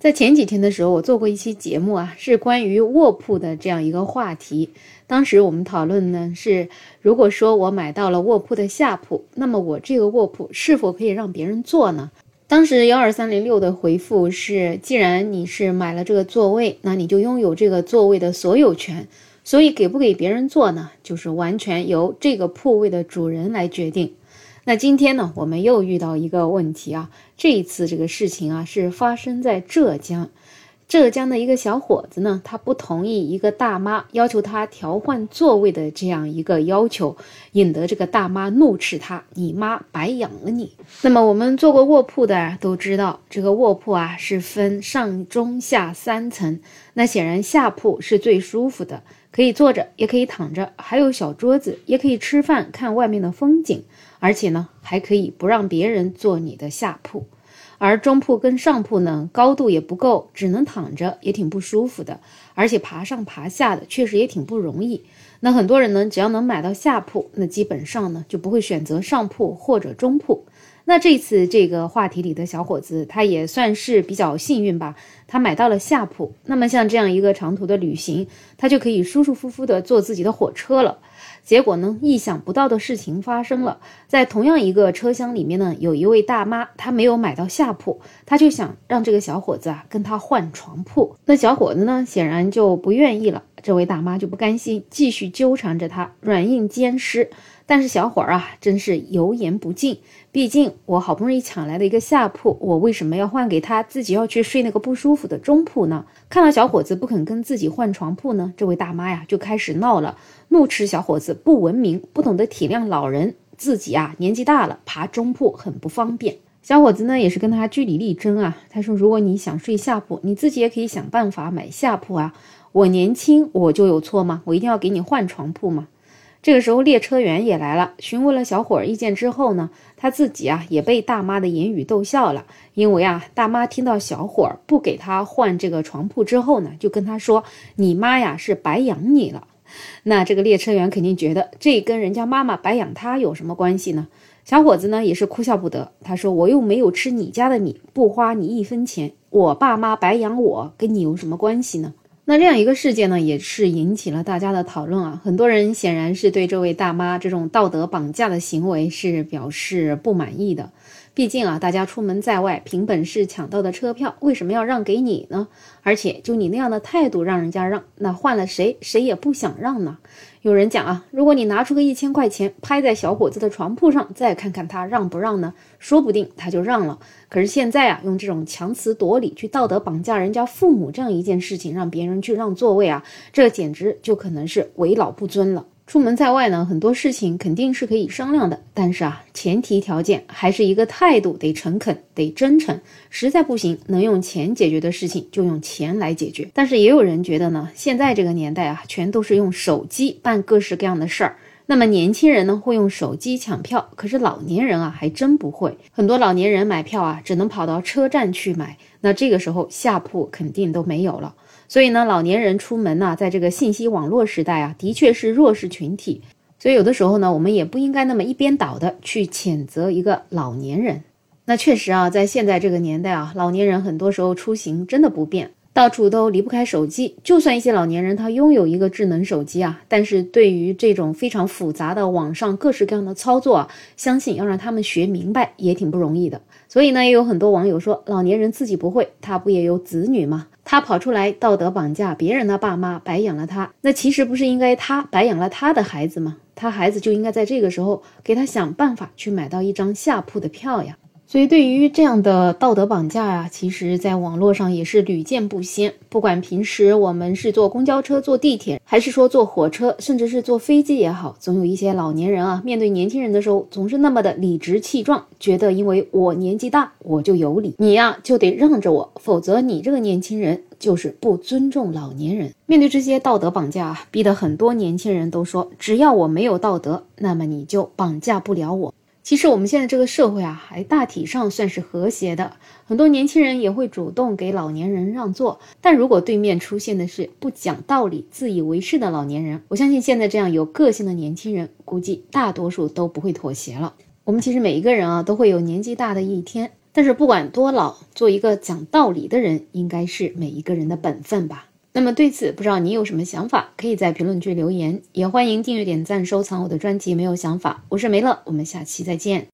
在前几天的时候，我做过一期节目啊，是关于卧铺的这样一个话题。当时我们讨论呢是，如果说我买到了卧铺的下铺，那么我这个卧铺是否可以让别人坐呢？当时幺二三零六的回复是，既然你是买了这个座位，那你就拥有这个座位的所有权，所以给不给别人坐呢，就是完全由这个铺位的主人来决定。那今天呢，我们又遇到一个问题啊。这一次这个事情啊，是发生在浙江。浙江的一个小伙子呢，他不同意一个大妈要求他调换座位的这样一个要求，引得这个大妈怒斥他：“你妈白养了你。”那么我们做过卧铺的都知道，这个卧铺啊是分上中下三层。那显然下铺是最舒服的，可以坐着，也可以躺着，还有小桌子，也可以吃饭、看外面的风景。而且呢，还可以不让别人坐你的下铺，而中铺跟上铺呢，高度也不够，只能躺着，也挺不舒服的。而且爬上爬下的确实也挺不容易。那很多人呢，只要能买到下铺，那基本上呢就不会选择上铺或者中铺。那这次这个话题里的小伙子，他也算是比较幸运吧，他买到了下铺。那么像这样一个长途的旅行，他就可以舒舒服服的坐自己的火车了。结果呢，意想不到的事情发生了。在同样一个车厢里面呢，有一位大妈，她没有买到下铺，她就想让这个小伙子啊跟她换床铺。那小伙子呢，显然就不愿意了。这位大妈就不甘心，继续纠缠着他，软硬兼施。但是小伙儿啊，真是油盐不进。毕竟我好不容易抢来的一个下铺，我为什么要换给他，自己要去睡那个不舒服的中铺呢？看到小伙子不肯跟自己换床铺呢，这位大妈呀就开始闹了，怒斥小伙子不文明，不懂得体谅老人，自己啊年纪大了，爬中铺很不方便。小伙子呢也是跟他据理力争啊，他说如果你想睡下铺，你自己也可以想办法买下铺啊。我年轻我就有错吗？我一定要给你换床铺吗？这个时候，列车员也来了，询问了小伙儿意见之后呢，他自己啊也被大妈的言语逗笑了。因为啊，大妈听到小伙儿不给他换这个床铺之后呢，就跟他说：“你妈呀是白养你了。”那这个列车员肯定觉得这跟人家妈妈白养他有什么关系呢？小伙子呢也是哭笑不得，他说：“我又没有吃你家的米，不花你一分钱，我爸妈白养我，跟你有什么关系呢？”那这样一个事件呢，也是引起了大家的讨论啊。很多人显然是对这位大妈这种道德绑架的行为是表示不满意的。毕竟啊，大家出门在外，凭本事抢到的车票，为什么要让给你呢？而且就你那样的态度，让人家让，那换了谁，谁也不想让呢。有人讲啊，如果你拿出个一千块钱拍在小伙子的床铺上，再看看他让不让呢？说不定他就让了。可是现在啊，用这种强词夺理去道德绑架人家父母这样一件事情，让别人去让座位啊，这简直就可能是为老不尊了。出门在外呢，很多事情肯定是可以商量的，但是啊，前提条件还是一个态度得诚恳，得真诚。实在不行，能用钱解决的事情就用钱来解决。但是也有人觉得呢，现在这个年代啊，全都是用手机办各式各样的事儿。那么年轻人呢，会用手机抢票，可是老年人啊，还真不会。很多老年人买票啊，只能跑到车站去买，那这个时候下铺肯定都没有了。所以呢，老年人出门呢，在这个信息网络时代啊，的确是弱势群体。所以有的时候呢，我们也不应该那么一边倒的去谴责一个老年人。那确实啊，在现在这个年代啊，老年人很多时候出行真的不便，到处都离不开手机。就算一些老年人他拥有一个智能手机啊，但是对于这种非常复杂的网上各式各样的操作啊，相信要让他们学明白也挺不容易的。所以呢，也有很多网友说，老年人自己不会，他不也有子女吗？他跑出来道德绑架别人的爸妈，白养了他，那其实不是应该他白养了他的孩子吗？他孩子就应该在这个时候给他想办法去买到一张下铺的票呀。所以，对于这样的道德绑架呀，其实，在网络上也是屡见不鲜。不管平时我们是坐公交车、坐地铁，还是说坐火车，甚至是坐飞机也好，总有一些老年人啊，面对年轻人的时候，总是那么的理直气壮，觉得因为我年纪大，我就有理，你呀就得让着我，否则你这个年轻人就是不尊重老年人。面对这些道德绑架啊，逼得很多年轻人都说，只要我没有道德，那么你就绑架不了我。其实我们现在这个社会啊，还大体上算是和谐的，很多年轻人也会主动给老年人让座。但如果对面出现的是不讲道理、自以为是的老年人，我相信现在这样有个性的年轻人，估计大多数都不会妥协了。我们其实每一个人啊，都会有年纪大的一天。但是不管多老，做一个讲道理的人，应该是每一个人的本分吧。那么对此，不知道你有什么想法？可以在评论区留言，也欢迎订阅、点赞、收藏我的专辑。没有想法，我是梅乐，我们下期再见。